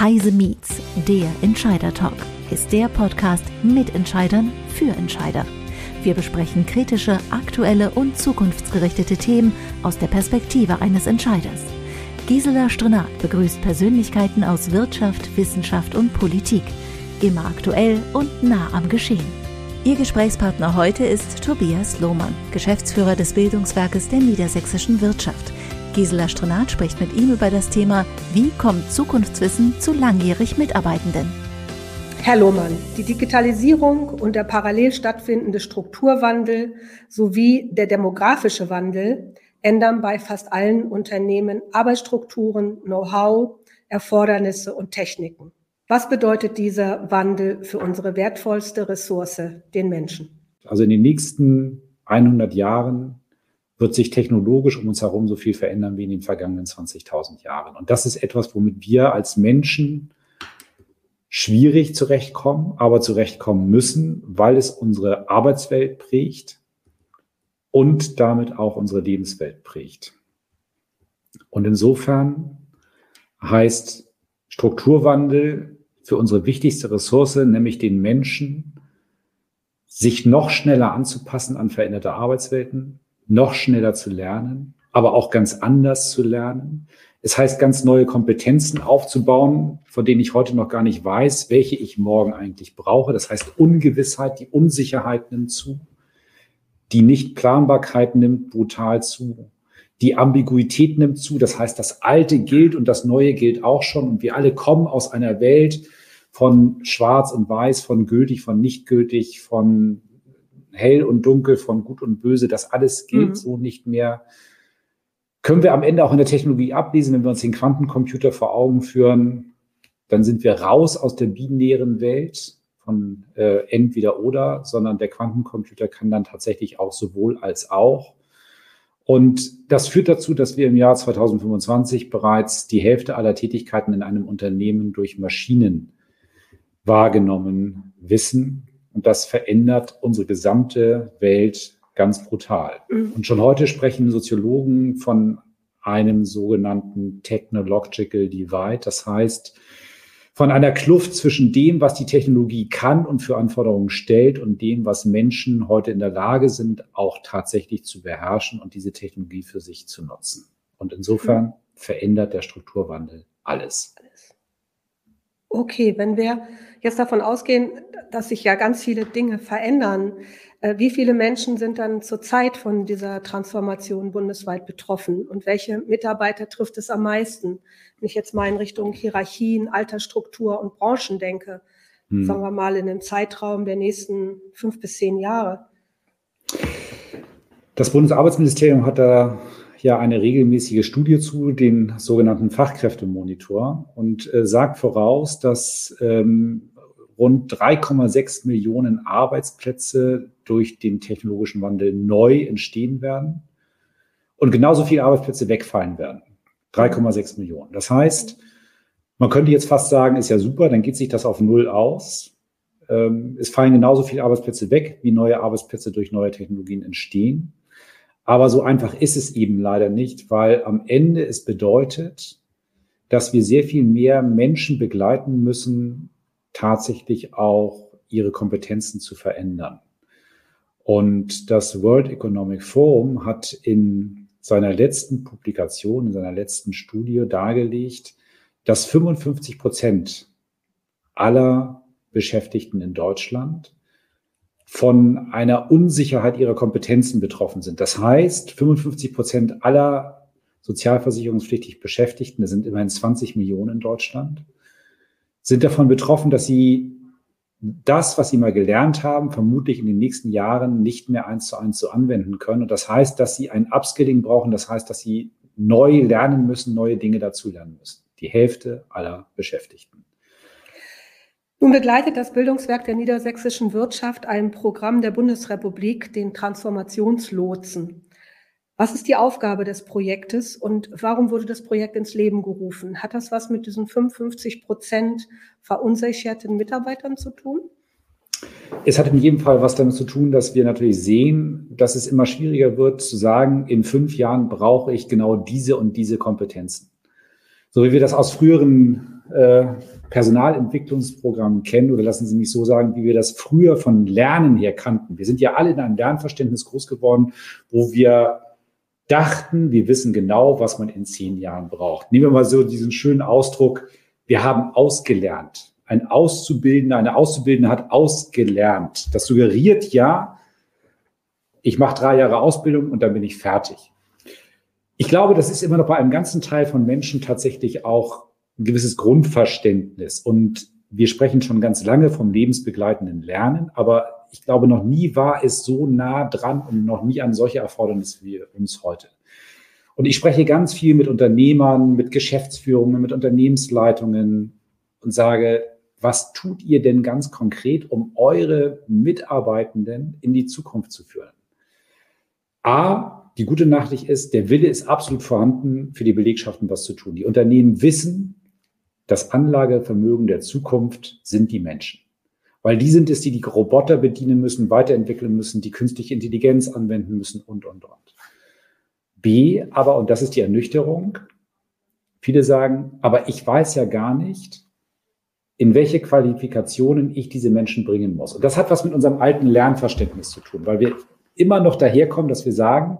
Heise Meets, der Entscheider Talk, ist der Podcast mit Entscheidern für Entscheider. Wir besprechen kritische, aktuelle und zukunftsgerichtete Themen aus der Perspektive eines Entscheiders. Gisela Strenat begrüßt Persönlichkeiten aus Wirtschaft, Wissenschaft und Politik. Immer aktuell und nah am Geschehen. Ihr Gesprächspartner heute ist Tobias Lohmann, Geschäftsführer des Bildungswerkes der niedersächsischen Wirtschaft. Gisela Strenat spricht mit ihm über das Thema Wie kommt Zukunftswissen zu langjährig Mitarbeitenden? Herr Lohmann, die Digitalisierung und der parallel stattfindende Strukturwandel sowie der demografische Wandel ändern bei fast allen Unternehmen Arbeitsstrukturen, Know-how, Erfordernisse und Techniken. Was bedeutet dieser Wandel für unsere wertvollste Ressource, den Menschen? Also in den nächsten 100 Jahren wird sich technologisch um uns herum so viel verändern wie in den vergangenen 20.000 Jahren. Und das ist etwas, womit wir als Menschen schwierig zurechtkommen, aber zurechtkommen müssen, weil es unsere Arbeitswelt prägt und damit auch unsere Lebenswelt prägt. Und insofern heißt Strukturwandel für unsere wichtigste Ressource, nämlich den Menschen, sich noch schneller anzupassen an veränderte Arbeitswelten, noch schneller zu lernen, aber auch ganz anders zu lernen. Es heißt, ganz neue Kompetenzen aufzubauen, von denen ich heute noch gar nicht weiß, welche ich morgen eigentlich brauche. Das heißt, Ungewissheit, die Unsicherheit nimmt zu, die Nichtplanbarkeit nimmt brutal zu, die Ambiguität nimmt zu. Das heißt, das Alte gilt und das Neue gilt auch schon. Und wir alle kommen aus einer Welt von Schwarz und Weiß, von gültig, von nicht gültig, von hell und dunkel, von gut und böse, das alles gilt mhm. so nicht mehr. Können wir am Ende auch in der Technologie ablesen, wenn wir uns den Quantencomputer vor Augen führen, dann sind wir raus aus der binären Welt von äh, entweder oder, sondern der Quantencomputer kann dann tatsächlich auch sowohl als auch. Und das führt dazu, dass wir im Jahr 2025 bereits die Hälfte aller Tätigkeiten in einem Unternehmen durch Maschinen wahrgenommen wissen. Und das verändert unsere gesamte Welt ganz brutal. Mhm. Und schon heute sprechen Soziologen von einem sogenannten Technological Divide. Das heißt, von einer Kluft zwischen dem, was die Technologie kann und für Anforderungen stellt und dem, was Menschen heute in der Lage sind, auch tatsächlich zu beherrschen und diese Technologie für sich zu nutzen. Und insofern mhm. verändert der Strukturwandel alles. Okay, wenn wir jetzt davon ausgehen, dass sich ja ganz viele Dinge verändern, äh, wie viele Menschen sind dann zurzeit von dieser Transformation bundesweit betroffen und welche Mitarbeiter trifft es am meisten? Wenn ich jetzt mal in Richtung Hierarchien, Altersstruktur und Branchen denke, hm. sagen wir mal in einem Zeitraum der nächsten fünf bis zehn Jahre. Das Bundesarbeitsministerium hat da ja eine regelmäßige Studie zu, den sogenannten Fachkräftemonitor, und äh, sagt voraus, dass ähm, rund 3,6 Millionen Arbeitsplätze durch den technologischen Wandel neu entstehen werden und genauso viele Arbeitsplätze wegfallen werden. 3,6 Millionen. Das heißt, man könnte jetzt fast sagen, ist ja super, dann geht sich das auf Null aus. Ähm, es fallen genauso viele Arbeitsplätze weg, wie neue Arbeitsplätze durch neue Technologien entstehen. Aber so einfach ist es eben leider nicht, weil am Ende es bedeutet, dass wir sehr viel mehr Menschen begleiten müssen, tatsächlich auch ihre Kompetenzen zu verändern. Und das World Economic Forum hat in seiner letzten Publikation, in seiner letzten Studie dargelegt, dass 55 Prozent aller Beschäftigten in Deutschland von einer Unsicherheit ihrer Kompetenzen betroffen sind. Das heißt, 55 Prozent aller sozialversicherungspflichtig Beschäftigten, das sind immerhin 20 Millionen in Deutschland, sind davon betroffen, dass sie das, was sie mal gelernt haben, vermutlich in den nächsten Jahren nicht mehr eins zu eins so anwenden können. Und das heißt, dass sie ein Upskilling brauchen. Das heißt, dass sie neu lernen müssen, neue Dinge dazu lernen müssen. Die Hälfte aller Beschäftigten. Nun begleitet das Bildungswerk der niedersächsischen Wirtschaft ein Programm der Bundesrepublik, den Transformationslotsen. Was ist die Aufgabe des Projektes und warum wurde das Projekt ins Leben gerufen? Hat das was mit diesen 55 Prozent verunsicherten Mitarbeitern zu tun? Es hat in jedem Fall was damit zu tun, dass wir natürlich sehen, dass es immer schwieriger wird zu sagen, in fünf Jahren brauche ich genau diese und diese Kompetenzen. So wie wir das aus früheren äh, Personalentwicklungsprogramm kennen, oder lassen Sie mich so sagen, wie wir das früher von Lernen her kannten. Wir sind ja alle in einem Lernverständnis groß geworden, wo wir dachten, wir wissen genau, was man in zehn Jahren braucht. Nehmen wir mal so diesen schönen Ausdruck, wir haben ausgelernt. Ein Auszubildender, eine Auszubildende hat ausgelernt. Das suggeriert ja, ich mache drei Jahre Ausbildung und dann bin ich fertig. Ich glaube, das ist immer noch bei einem ganzen Teil von Menschen tatsächlich auch ein gewisses Grundverständnis. Und wir sprechen schon ganz lange vom lebensbegleitenden Lernen, aber ich glaube, noch nie war es so nah dran und noch nie an solche Erfordernisse wie uns heute. Und ich spreche ganz viel mit Unternehmern, mit Geschäftsführungen, mit Unternehmensleitungen und sage, was tut ihr denn ganz konkret, um eure Mitarbeitenden in die Zukunft zu führen? A, die gute Nachricht ist, der Wille ist absolut vorhanden, für die Belegschaften was zu tun. Die Unternehmen wissen, das Anlagevermögen der Zukunft sind die Menschen. Weil die sind es, die die Roboter bedienen müssen, weiterentwickeln müssen, die künstliche Intelligenz anwenden müssen und, und, und. B, aber, und das ist die Ernüchterung, viele sagen, aber ich weiß ja gar nicht, in welche Qualifikationen ich diese Menschen bringen muss. Und das hat was mit unserem alten Lernverständnis zu tun, weil wir immer noch daherkommen, dass wir sagen,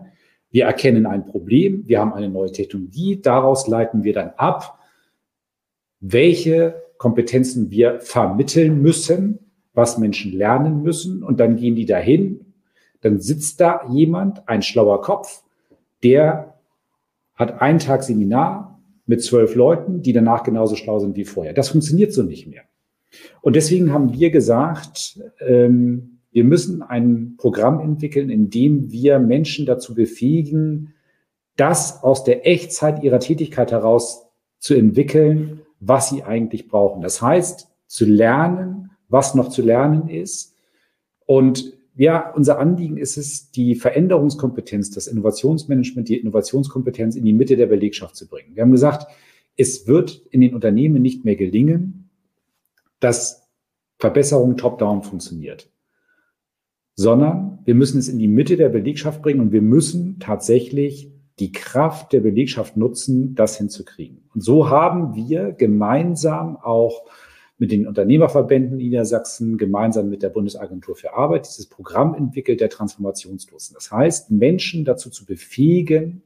wir erkennen ein Problem, wir haben eine neue Technologie, daraus leiten wir dann ab, welche Kompetenzen wir vermitteln müssen, was Menschen lernen müssen. Und dann gehen die dahin. Dann sitzt da jemand, ein schlauer Kopf, der hat einen Tag Seminar mit zwölf Leuten, die danach genauso schlau sind wie vorher. Das funktioniert so nicht mehr. Und deswegen haben wir gesagt, ähm, wir müssen ein Programm entwickeln, in dem wir Menschen dazu befähigen, das aus der Echtzeit ihrer Tätigkeit heraus zu entwickeln, was sie eigentlich brauchen. Das heißt, zu lernen, was noch zu lernen ist. Und ja, unser Anliegen ist es, die Veränderungskompetenz, das Innovationsmanagement, die Innovationskompetenz in die Mitte der Belegschaft zu bringen. Wir haben gesagt, es wird in den Unternehmen nicht mehr gelingen, dass Verbesserung top-down funktioniert, sondern wir müssen es in die Mitte der Belegschaft bringen und wir müssen tatsächlich die Kraft der Belegschaft nutzen, das hinzukriegen. Und so haben wir gemeinsam auch mit den Unternehmerverbänden Niedersachsen, gemeinsam mit der Bundesagentur für Arbeit, dieses Programm entwickelt der Transformationslosen. Das heißt, Menschen dazu zu befähigen,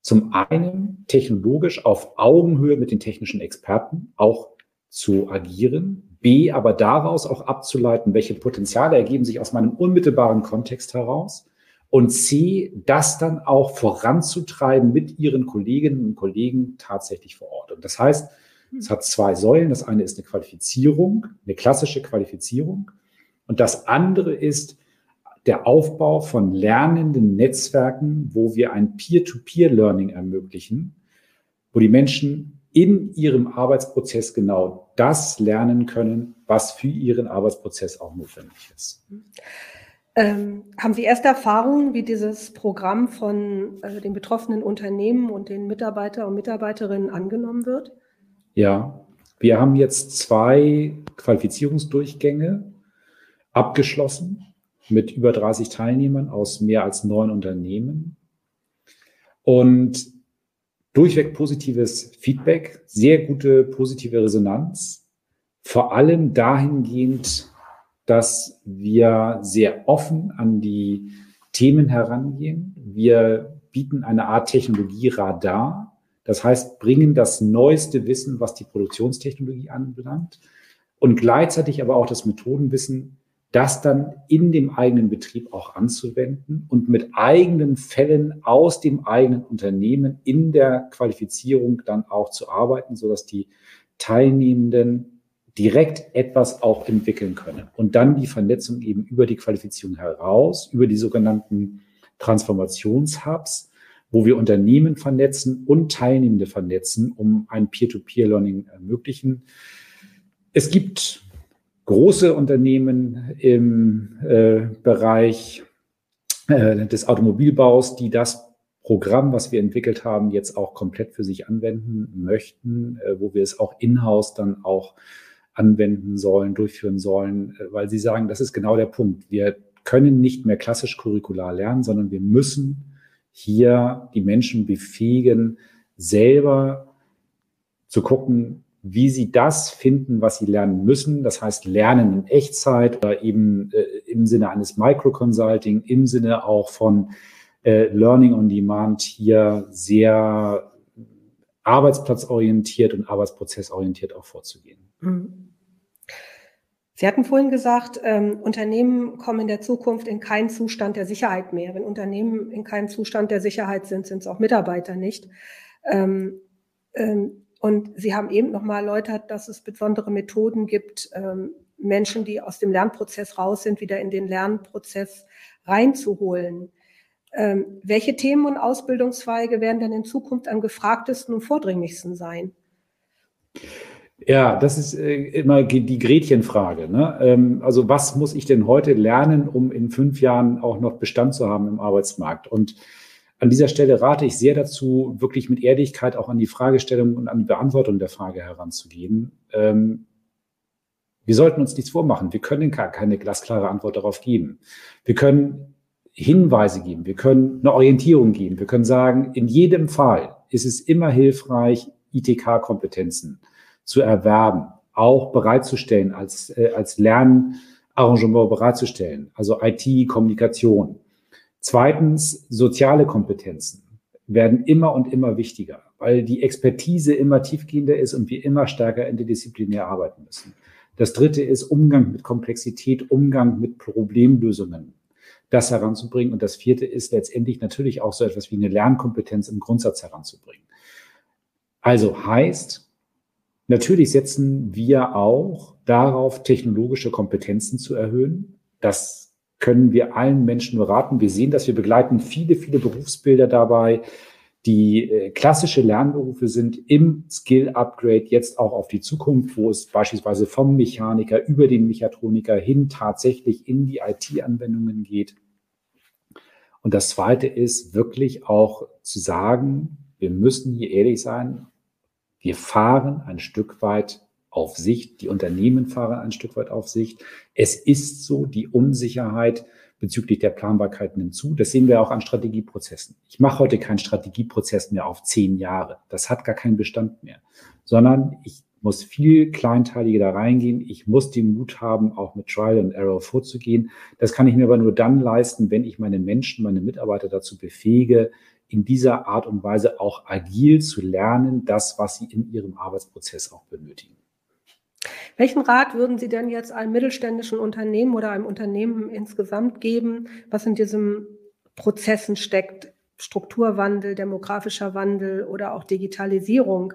zum einen technologisch auf Augenhöhe mit den technischen Experten auch zu agieren, B, aber daraus auch abzuleiten, welche Potenziale ergeben sich aus meinem unmittelbaren Kontext heraus und C, das dann auch voranzutreiben mit ihren Kolleginnen und Kollegen tatsächlich vor Ort. Und das heißt, es hat zwei Säulen. Das eine ist eine Qualifizierung, eine klassische Qualifizierung. Und das andere ist der Aufbau von lernenden Netzwerken, wo wir ein Peer-to-Peer-Learning ermöglichen, wo die Menschen in ihrem Arbeitsprozess genau das lernen können, was für ihren Arbeitsprozess auch notwendig ist. Ähm, haben Sie erste Erfahrungen, wie dieses Programm von äh, den betroffenen Unternehmen und den Mitarbeiter und Mitarbeiterinnen angenommen wird? Ja, wir haben jetzt zwei Qualifizierungsdurchgänge abgeschlossen mit über 30 Teilnehmern aus mehr als neun Unternehmen. Und durchweg positives Feedback, sehr gute positive Resonanz, vor allem dahingehend, dass wir sehr offen an die Themen herangehen. Wir bieten eine Art Technologieradar. Das heißt, bringen das neueste Wissen, was die Produktionstechnologie anbelangt und gleichzeitig aber auch das Methodenwissen, das dann in dem eigenen Betrieb auch anzuwenden und mit eigenen Fällen aus dem eigenen Unternehmen in der Qualifizierung dann auch zu arbeiten, sodass die Teilnehmenden direkt etwas auch entwickeln können. Und dann die Vernetzung eben über die Qualifizierung heraus, über die sogenannten Transformationshubs, wo wir Unternehmen vernetzen und Teilnehmende vernetzen, um ein Peer-to-Peer-Learning ermöglichen. Es gibt große Unternehmen im äh, Bereich äh, des Automobilbaus, die das Programm, was wir entwickelt haben, jetzt auch komplett für sich anwenden möchten, äh, wo wir es auch in-house dann auch anwenden sollen, durchführen sollen, äh, weil sie sagen, das ist genau der Punkt. Wir können nicht mehr klassisch curricular lernen, sondern wir müssen hier die Menschen befähigen, selber zu gucken, wie sie das finden, was sie lernen müssen. Das heißt, Lernen in Echtzeit oder eben äh, im Sinne eines Micro-Consulting, im Sinne auch von äh, Learning on Demand hier sehr arbeitsplatzorientiert und arbeitsprozessorientiert auch vorzugehen. Mhm. Sie hatten vorhin gesagt, ähm, Unternehmen kommen in der Zukunft in keinen Zustand der Sicherheit mehr. Wenn Unternehmen in keinem Zustand der Sicherheit sind, sind es auch Mitarbeiter nicht. Ähm, ähm, und Sie haben eben nochmal erläutert, dass es besondere Methoden gibt, ähm, Menschen, die aus dem Lernprozess raus sind, wieder in den Lernprozess reinzuholen. Ähm, welche Themen und Ausbildungszweige werden denn in Zukunft am gefragtesten und vordringlichsten sein? Ja, das ist äh, immer die Gretchenfrage. Ne? Ähm, also was muss ich denn heute lernen, um in fünf Jahren auch noch Bestand zu haben im Arbeitsmarkt? Und an dieser Stelle rate ich sehr dazu, wirklich mit Ehrlichkeit auch an die Fragestellung und an die Beantwortung der Frage heranzugehen. Ähm, wir sollten uns nichts vormachen. Wir können keine glasklare Antwort darauf geben. Wir können Hinweise geben. Wir können eine Orientierung geben. Wir können sagen, in jedem Fall ist es immer hilfreich, ITK-Kompetenzen zu erwerben, auch bereitzustellen, als, äh, als Lernarrangement bereitzustellen, also IT, Kommunikation. Zweitens, soziale Kompetenzen werden immer und immer wichtiger, weil die Expertise immer tiefgehender ist und wir immer stärker interdisziplinär arbeiten müssen. Das dritte ist Umgang mit Komplexität, Umgang mit Problemlösungen, das heranzubringen. Und das vierte ist letztendlich natürlich auch so etwas wie eine Lernkompetenz im Grundsatz heranzubringen. Also heißt, Natürlich setzen wir auch darauf, technologische Kompetenzen zu erhöhen. Das können wir allen Menschen beraten. Wir sehen dass Wir begleiten viele, viele Berufsbilder dabei, die äh, klassische Lernberufe sind im Skill-Upgrade jetzt auch auf die Zukunft, wo es beispielsweise vom Mechaniker über den Mechatroniker hin tatsächlich in die IT-Anwendungen geht. Und das Zweite ist wirklich auch zu sagen, wir müssen hier ehrlich sein, wir fahren ein Stück weit auf Sicht, die Unternehmen fahren ein Stück weit auf Sicht. Es ist so, die Unsicherheit bezüglich der Planbarkeit nimmt zu. Das sehen wir auch an Strategieprozessen. Ich mache heute keinen Strategieprozess mehr auf zehn Jahre. Das hat gar keinen Bestand mehr, sondern ich muss viel kleinteiliger da reingehen. Ich muss den Mut haben, auch mit Trial and Error vorzugehen. Das kann ich mir aber nur dann leisten, wenn ich meine Menschen, meine Mitarbeiter dazu befähige, in dieser Art und Weise auch agil zu lernen, das, was sie in ihrem Arbeitsprozess auch benötigen. Welchen Rat würden Sie denn jetzt einem mittelständischen Unternehmen oder einem Unternehmen insgesamt geben, was in diesen Prozessen steckt? Strukturwandel, demografischer Wandel oder auch Digitalisierung.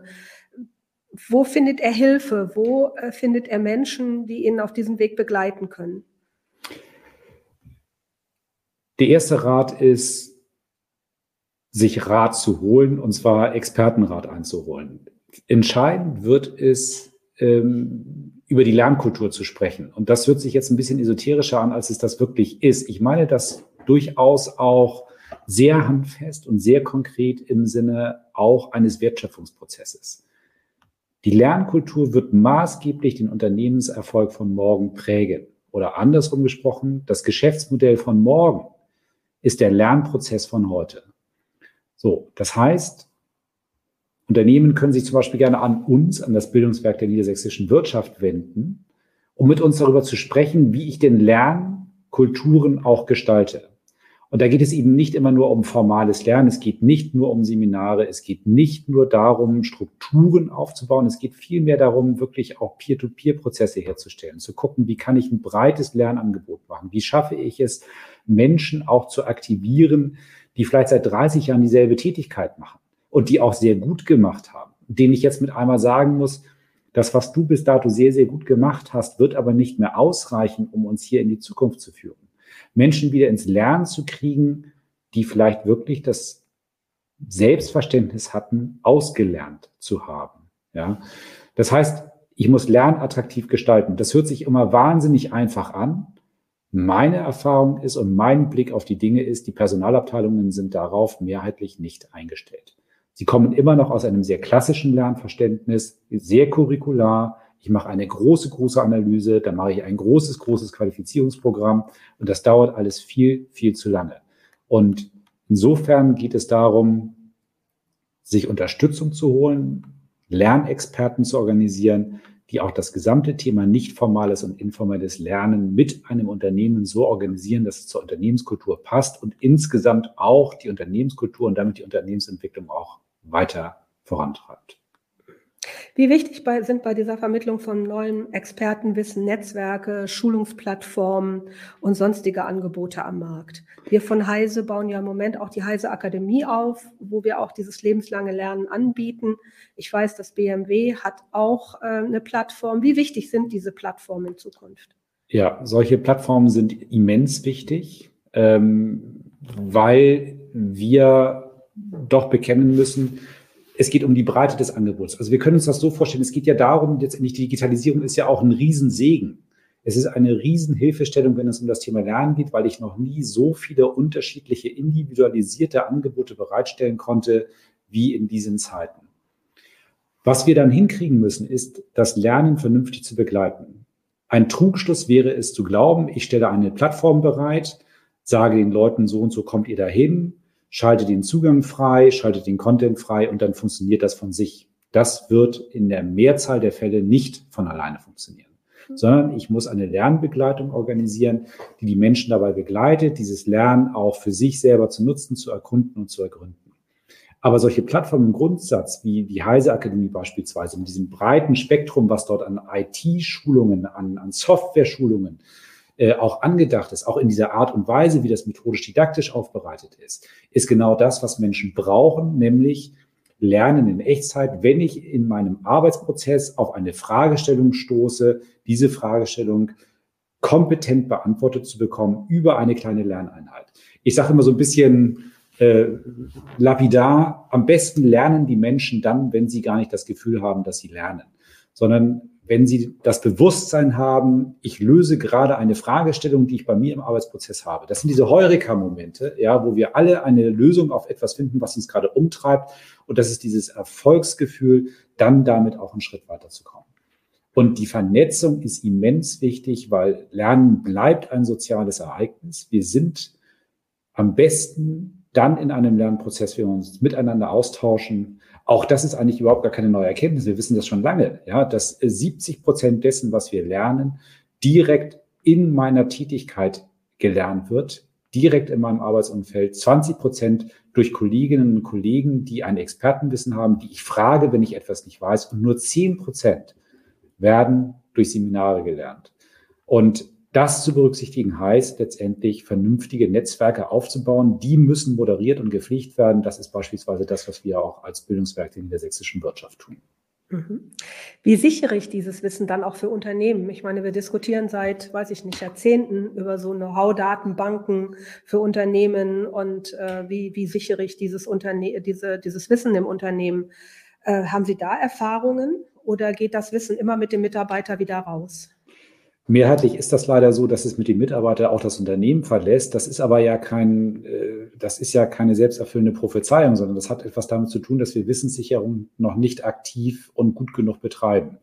Wo findet er Hilfe? Wo äh, findet er Menschen, die ihn auf diesem Weg begleiten können? Der erste Rat ist, sich Rat zu holen, und zwar Expertenrat einzuholen. Entscheidend wird es, ähm, über die Lernkultur zu sprechen. Und das hört sich jetzt ein bisschen esoterischer an, als es das wirklich ist. Ich meine das durchaus auch sehr handfest und sehr konkret im Sinne auch eines Wertschöpfungsprozesses. Die Lernkultur wird maßgeblich den Unternehmenserfolg von morgen prägen. Oder andersrum gesprochen, das Geschäftsmodell von morgen ist der Lernprozess von heute. So, das heißt, Unternehmen können sich zum Beispiel gerne an uns, an das Bildungswerk der niedersächsischen Wirtschaft wenden, um mit uns darüber zu sprechen, wie ich den Lernkulturen auch gestalte. Und da geht es eben nicht immer nur um formales Lernen, es geht nicht nur um Seminare, es geht nicht nur darum, Strukturen aufzubauen, es geht vielmehr darum, wirklich auch Peer-to-Peer-Prozesse herzustellen, zu gucken, wie kann ich ein breites Lernangebot machen, wie schaffe ich es, Menschen auch zu aktivieren, die vielleicht seit 30 Jahren dieselbe Tätigkeit machen und die auch sehr gut gemacht haben, denen ich jetzt mit einmal sagen muss, das, was du bis dato sehr, sehr gut gemacht hast, wird aber nicht mehr ausreichen, um uns hier in die Zukunft zu führen. Menschen wieder ins Lernen zu kriegen, die vielleicht wirklich das Selbstverständnis hatten, ausgelernt zu haben. Ja, das heißt, ich muss Lernen attraktiv gestalten. Das hört sich immer wahnsinnig einfach an, meine Erfahrung ist und mein Blick auf die Dinge ist, die Personalabteilungen sind darauf mehrheitlich nicht eingestellt. Sie kommen immer noch aus einem sehr klassischen Lernverständnis, sehr curricular. Ich mache eine große, große Analyse, dann mache ich ein großes, großes Qualifizierungsprogramm und das dauert alles viel, viel zu lange. Und insofern geht es darum, sich Unterstützung zu holen, Lernexperten zu organisieren, die auch das gesamte Thema nicht formales und informelles Lernen mit einem Unternehmen so organisieren, dass es zur Unternehmenskultur passt und insgesamt auch die Unternehmenskultur und damit die Unternehmensentwicklung auch weiter vorantreibt. Wie wichtig bei, sind bei dieser Vermittlung von neuem Expertenwissen Netzwerke, Schulungsplattformen und sonstige Angebote am Markt? Wir von Heise bauen ja im Moment auch die Heise Akademie auf, wo wir auch dieses lebenslange Lernen anbieten. Ich weiß, das BMW hat auch äh, eine Plattform. Wie wichtig sind diese Plattformen in Zukunft? Ja, solche Plattformen sind immens wichtig, ähm, weil wir doch bekennen müssen, es geht um die Breite des Angebots. Also wir können uns das so vorstellen, es geht ja darum, letztendlich die Digitalisierung ist ja auch ein Riesensegen. Es ist eine Riesenhilfestellung, wenn es um das Thema Lernen geht, weil ich noch nie so viele unterschiedliche individualisierte Angebote bereitstellen konnte wie in diesen Zeiten. Was wir dann hinkriegen müssen, ist, das Lernen vernünftig zu begleiten. Ein Trugschluss wäre es zu glauben, ich stelle eine Plattform bereit, sage den Leuten so und so kommt ihr dahin, schaltet den Zugang frei, schaltet den Content frei und dann funktioniert das von sich. Das wird in der Mehrzahl der Fälle nicht von alleine funktionieren, sondern ich muss eine Lernbegleitung organisieren, die die Menschen dabei begleitet, dieses Lernen auch für sich selber zu nutzen, zu erkunden und zu ergründen. Aber solche Plattformen im Grundsatz wie die Heise Akademie beispielsweise mit diesem breiten Spektrum, was dort an IT-Schulungen, an, an Software-Schulungen, äh, auch angedacht ist, auch in dieser Art und Weise, wie das methodisch didaktisch aufbereitet ist, ist genau das, was Menschen brauchen, nämlich Lernen in Echtzeit, wenn ich in meinem Arbeitsprozess auf eine Fragestellung stoße, diese Fragestellung kompetent beantwortet zu bekommen über eine kleine Lerneinheit. Ich sage immer so ein bisschen äh, lapidar, am besten lernen die Menschen dann, wenn sie gar nicht das Gefühl haben, dass sie lernen, sondern wenn Sie das Bewusstsein haben, ich löse gerade eine Fragestellung, die ich bei mir im Arbeitsprozess habe. Das sind diese Heureka-Momente, ja, wo wir alle eine Lösung auf etwas finden, was uns gerade umtreibt. Und das ist dieses Erfolgsgefühl, dann damit auch einen Schritt weiterzukommen. Und die Vernetzung ist immens wichtig, weil Lernen bleibt ein soziales Ereignis. Wir sind am besten dann in einem Lernprozess, wenn wir uns miteinander austauschen, auch das ist eigentlich überhaupt gar keine neue Erkenntnis. Wir wissen das schon lange, ja, dass 70 Prozent dessen, was wir lernen, direkt in meiner Tätigkeit gelernt wird, direkt in meinem Arbeitsumfeld, 20 Prozent durch Kolleginnen und Kollegen, die ein Expertenwissen haben, die ich frage, wenn ich etwas nicht weiß, und nur 10 Prozent werden durch Seminare gelernt. Und das zu berücksichtigen heißt letztendlich, vernünftige Netzwerke aufzubauen. Die müssen moderiert und gepflegt werden. Das ist beispielsweise das, was wir auch als Bildungswerk in der sächsischen Wirtschaft tun. Mhm. Wie sichere ich dieses Wissen dann auch für Unternehmen? Ich meine, wir diskutieren seit, weiß ich nicht, Jahrzehnten über so Know-how-Datenbanken für Unternehmen und äh, wie, wie sichere ich dieses, Unterne diese, dieses Wissen im Unternehmen? Äh, haben Sie da Erfahrungen oder geht das Wissen immer mit dem Mitarbeiter wieder raus? Mehrheitlich ist das leider so, dass es mit dem Mitarbeiter auch das Unternehmen verlässt. Das ist aber ja kein, äh, das ist ja keine selbsterfüllende Prophezeiung, sondern das hat etwas damit zu tun, dass wir Wissenssicherung noch nicht aktiv und gut genug betreiben.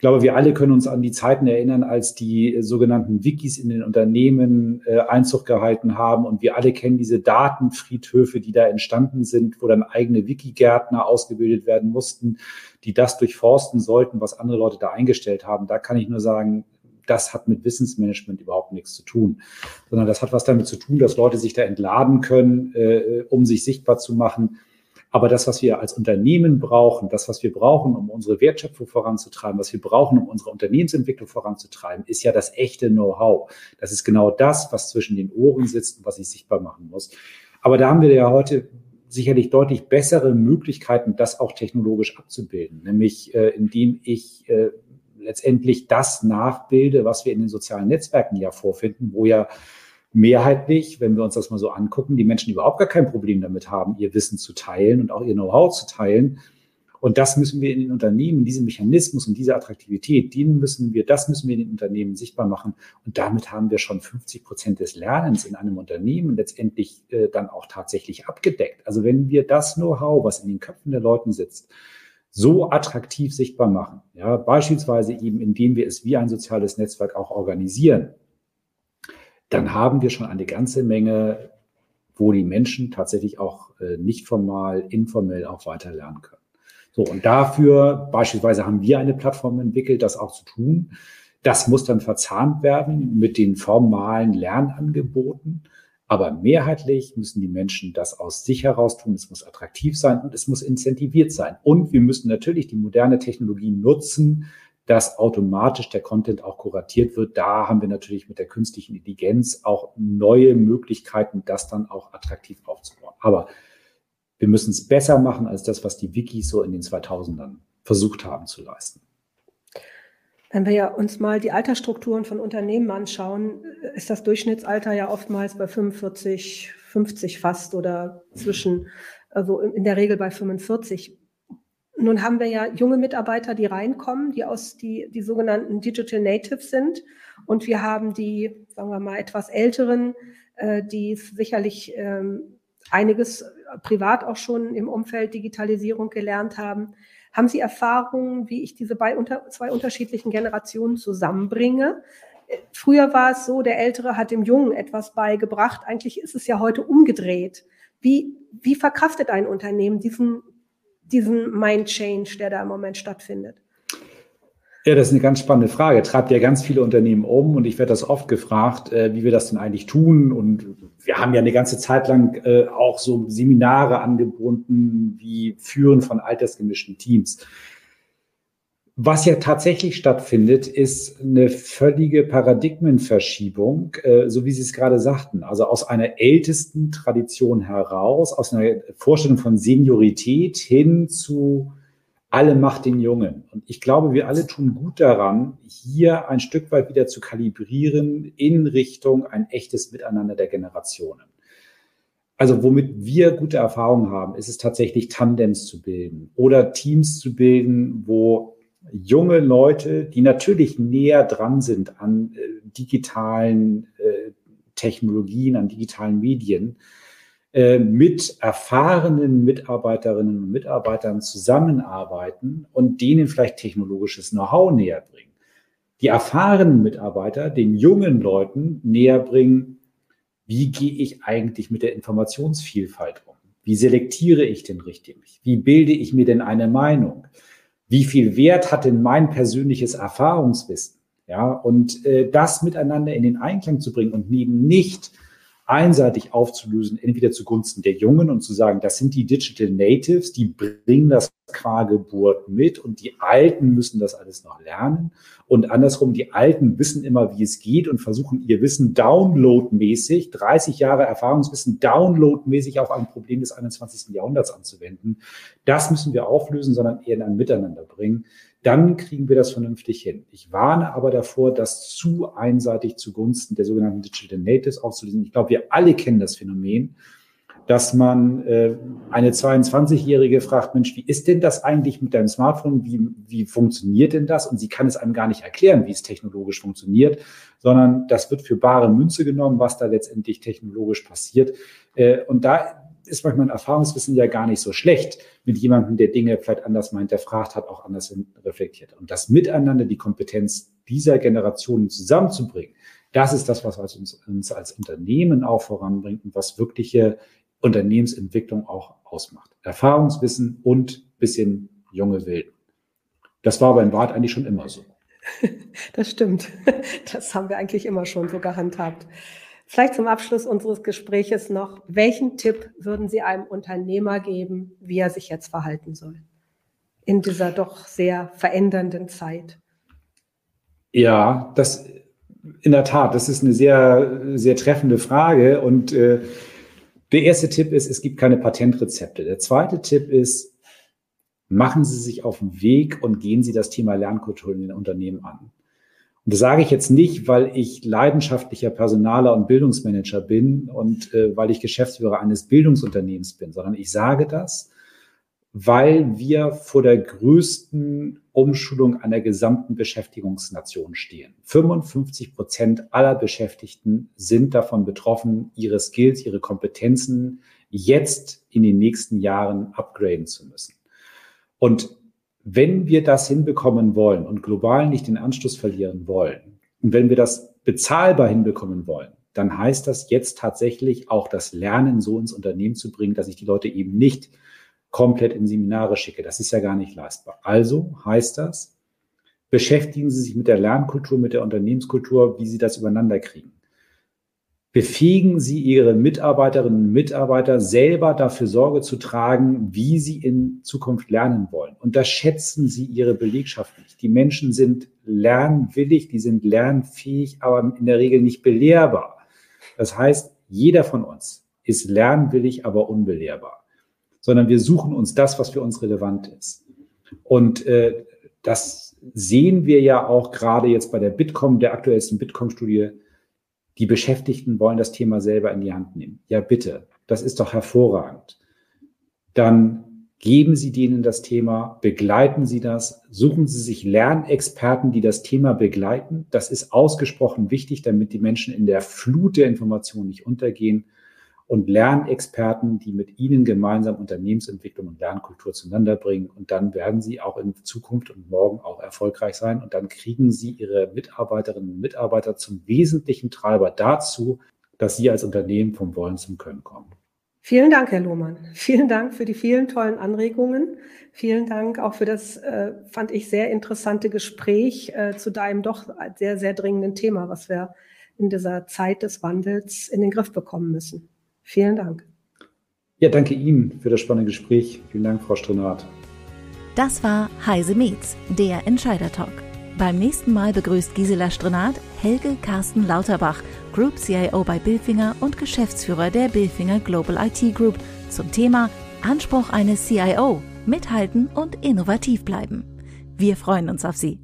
Ich glaube, wir alle können uns an die Zeiten erinnern, als die sogenannten Wikis in den Unternehmen äh, Einzug gehalten haben. Und wir alle kennen diese Datenfriedhöfe, die da entstanden sind, wo dann eigene Wikigärtner ausgebildet werden mussten, die das durchforsten sollten, was andere Leute da eingestellt haben. Da kann ich nur sagen, das hat mit Wissensmanagement überhaupt nichts zu tun, sondern das hat was damit zu tun, dass Leute sich da entladen können, äh, um sich sichtbar zu machen. Aber das, was wir als Unternehmen brauchen, das, was wir brauchen, um unsere Wertschöpfung voranzutreiben, was wir brauchen, um unsere Unternehmensentwicklung voranzutreiben, ist ja das echte Know-how. Das ist genau das, was zwischen den Ohren sitzt und was ich sichtbar machen muss. Aber da haben wir ja heute sicherlich deutlich bessere Möglichkeiten, das auch technologisch abzubilden, nämlich äh, indem ich äh, letztendlich das nachbilde, was wir in den sozialen Netzwerken ja vorfinden, wo ja mehrheitlich, wenn wir uns das mal so angucken, die Menschen überhaupt gar kein Problem damit haben, ihr Wissen zu teilen und auch ihr Know-how zu teilen. Und das müssen wir in den Unternehmen, diesen Mechanismus und diese Attraktivität, den müssen wir, das müssen wir in den Unternehmen sichtbar machen. Und damit haben wir schon 50 Prozent des Lernens in einem Unternehmen letztendlich äh, dann auch tatsächlich abgedeckt. Also wenn wir das Know-how, was in den Köpfen der Leuten sitzt, so attraktiv sichtbar machen. Ja, beispielsweise eben, indem wir es wie ein soziales Netzwerk auch organisieren. Dann haben wir schon eine ganze Menge, wo die Menschen tatsächlich auch äh, nicht formal, informell auch weiter lernen können. So, und dafür beispielsweise haben wir eine Plattform entwickelt, das auch zu tun. Das muss dann verzahnt werden mit den formalen Lernangeboten. Aber mehrheitlich müssen die Menschen das aus sich heraus tun. Es muss attraktiv sein und es muss incentiviert sein. Und wir müssen natürlich die moderne Technologie nutzen, dass automatisch der Content auch kuratiert wird. Da haben wir natürlich mit der künstlichen Intelligenz auch neue Möglichkeiten, das dann auch attraktiv aufzubauen. Aber wir müssen es besser machen als das, was die Wikis so in den 2000ern versucht haben zu leisten. Wenn wir ja uns mal die Altersstrukturen von Unternehmen anschauen, ist das Durchschnittsalter ja oftmals bei 45, 50 fast oder zwischen, also in der Regel bei 45. Nun haben wir ja junge Mitarbeiter, die reinkommen, die aus die, die sogenannten Digital Natives sind. Und wir haben die, sagen wir mal, etwas älteren, äh, die sicherlich ähm, einiges privat auch schon im Umfeld Digitalisierung gelernt haben. Haben Sie Erfahrungen, wie ich diese zwei unterschiedlichen Generationen zusammenbringe? Früher war es so, der Ältere hat dem Jungen etwas beigebracht. Eigentlich ist es ja heute umgedreht. Wie, wie verkraftet ein Unternehmen diesen, diesen Mind Change, der da im Moment stattfindet? Ja, das ist eine ganz spannende Frage. Treibt ja ganz viele Unternehmen um und ich werde das oft gefragt, äh, wie wir das denn eigentlich tun. Und wir haben ja eine ganze Zeit lang äh, auch so Seminare angeboten, wie Führen von altersgemischten Teams. Was ja tatsächlich stattfindet, ist eine völlige Paradigmenverschiebung, äh, so wie Sie es gerade sagten. Also aus einer ältesten Tradition heraus, aus einer Vorstellung von Seniorität hin zu alle macht den Jungen. Und ich glaube, wir alle tun gut daran, hier ein Stück weit wieder zu kalibrieren in Richtung ein echtes Miteinander der Generationen. Also womit wir gute Erfahrungen haben, ist es tatsächlich Tandems zu bilden oder Teams zu bilden, wo junge Leute, die natürlich näher dran sind an äh, digitalen äh, Technologien, an digitalen Medien, mit erfahrenen Mitarbeiterinnen und Mitarbeitern zusammenarbeiten und denen vielleicht technologisches Know-how näher bringen. Die erfahrenen Mitarbeiter den jungen Leuten näher bringen, wie gehe ich eigentlich mit der Informationsvielfalt um? Wie selektiere ich denn richtig? Wie bilde ich mir denn eine Meinung? Wie viel Wert hat denn mein persönliches Erfahrungswissen? Ja, und äh, das miteinander in den Einklang zu bringen und neben nicht einseitig aufzulösen, entweder zugunsten der Jungen und zu sagen, das sind die Digital Natives, die bringen das qua Geburt mit und die Alten müssen das alles noch lernen. Und andersrum, die Alten wissen immer, wie es geht und versuchen ihr Wissen downloadmäßig, 30 Jahre Erfahrungswissen downloadmäßig auf ein Problem des 21. Jahrhunderts anzuwenden. Das müssen wir auflösen, sondern eher in ein Miteinander bringen dann kriegen wir das vernünftig hin. Ich warne aber davor, das zu einseitig zugunsten der sogenannten Digital Natives aufzulösen. Ich glaube, wir alle kennen das Phänomen, dass man äh, eine 22-Jährige fragt, Mensch, wie ist denn das eigentlich mit deinem Smartphone? Wie, wie funktioniert denn das? Und sie kann es einem gar nicht erklären, wie es technologisch funktioniert, sondern das wird für bare Münze genommen, was da letztendlich technologisch passiert. Äh, und da ist manchmal ein Erfahrungswissen ja gar nicht so schlecht mit jemandem, der Dinge vielleicht anders meint, der fragt hat, auch anders reflektiert. Und das Miteinander, die Kompetenz dieser Generationen zusammenzubringen, das ist das, was uns, uns als Unternehmen auch voranbringt und was wirkliche Unternehmensentwicklung auch ausmacht. Erfahrungswissen und bisschen junge Wilden. Das war beim Bad eigentlich schon immer so. Das stimmt. Das haben wir eigentlich immer schon so gehandhabt. Vielleicht zum Abschluss unseres Gespräches noch, welchen Tipp würden Sie einem Unternehmer geben, wie er sich jetzt verhalten soll in dieser doch sehr verändernden Zeit? Ja, das in der Tat, das ist eine sehr, sehr treffende Frage. Und äh, der erste Tipp ist, es gibt keine Patentrezepte. Der zweite Tipp ist, machen Sie sich auf den Weg und gehen Sie das Thema Lernkultur in den Unternehmen an. Und das sage ich jetzt nicht, weil ich leidenschaftlicher Personaler und Bildungsmanager bin und äh, weil ich Geschäftsführer eines Bildungsunternehmens bin, sondern ich sage das, weil wir vor der größten Umschulung einer gesamten Beschäftigungsnation stehen. 55 Prozent aller Beschäftigten sind davon betroffen, ihre Skills, ihre Kompetenzen jetzt in den nächsten Jahren upgraden zu müssen. Und wenn wir das hinbekommen wollen und global nicht den Anschluss verlieren wollen und wenn wir das bezahlbar hinbekommen wollen, dann heißt das jetzt tatsächlich auch das Lernen so ins Unternehmen zu bringen, dass sich die Leute eben nicht komplett in Seminare schicke. Das ist ja gar nicht leistbar. Also heißt das, beschäftigen Sie sich mit der Lernkultur, mit der Unternehmenskultur, wie Sie das übereinander kriegen. Befähigen Sie Ihre Mitarbeiterinnen und Mitarbeiter selber dafür Sorge zu tragen, wie sie in Zukunft lernen wollen. Unterschätzen Sie Ihre Belegschaft nicht. Die Menschen sind lernwillig, die sind lernfähig, aber in der Regel nicht belehrbar. Das heißt, jeder von uns ist lernwillig, aber unbelehrbar. Sondern wir suchen uns das, was für uns relevant ist. Und äh, das sehen wir ja auch gerade jetzt bei der Bitkom, der aktuellsten Bitkom-Studie die Beschäftigten wollen das Thema selber in die Hand nehmen. Ja, bitte, das ist doch hervorragend. Dann geben Sie denen das Thema, begleiten Sie das, suchen Sie sich Lernexperten, die das Thema begleiten. Das ist ausgesprochen wichtig, damit die Menschen in der Flut der Informationen nicht untergehen und Lernexperten, die mit Ihnen gemeinsam Unternehmensentwicklung und Lernkultur zueinander bringen. Und dann werden Sie auch in Zukunft und morgen auch erfolgreich sein. Und dann kriegen Sie Ihre Mitarbeiterinnen und Mitarbeiter zum wesentlichen Treiber dazu, dass Sie als Unternehmen vom Wollen zum Können kommen. Vielen Dank, Herr Lohmann. Vielen Dank für die vielen tollen Anregungen. Vielen Dank auch für das, äh, fand ich, sehr interessante Gespräch äh, zu deinem doch sehr, sehr dringenden Thema, was wir in dieser Zeit des Wandels in den Griff bekommen müssen. Vielen Dank. Ja, danke Ihnen für das spannende Gespräch. Vielen Dank, Frau Strenat. Das war Heise Meets, der Entscheider Talk. Beim nächsten Mal begrüßt Gisela Strenat Helge Carsten Lauterbach, Group CIO bei Billfinger und Geschäftsführer der Billfinger Global IT Group zum Thema Anspruch eines CIO, mithalten und innovativ bleiben. Wir freuen uns auf Sie.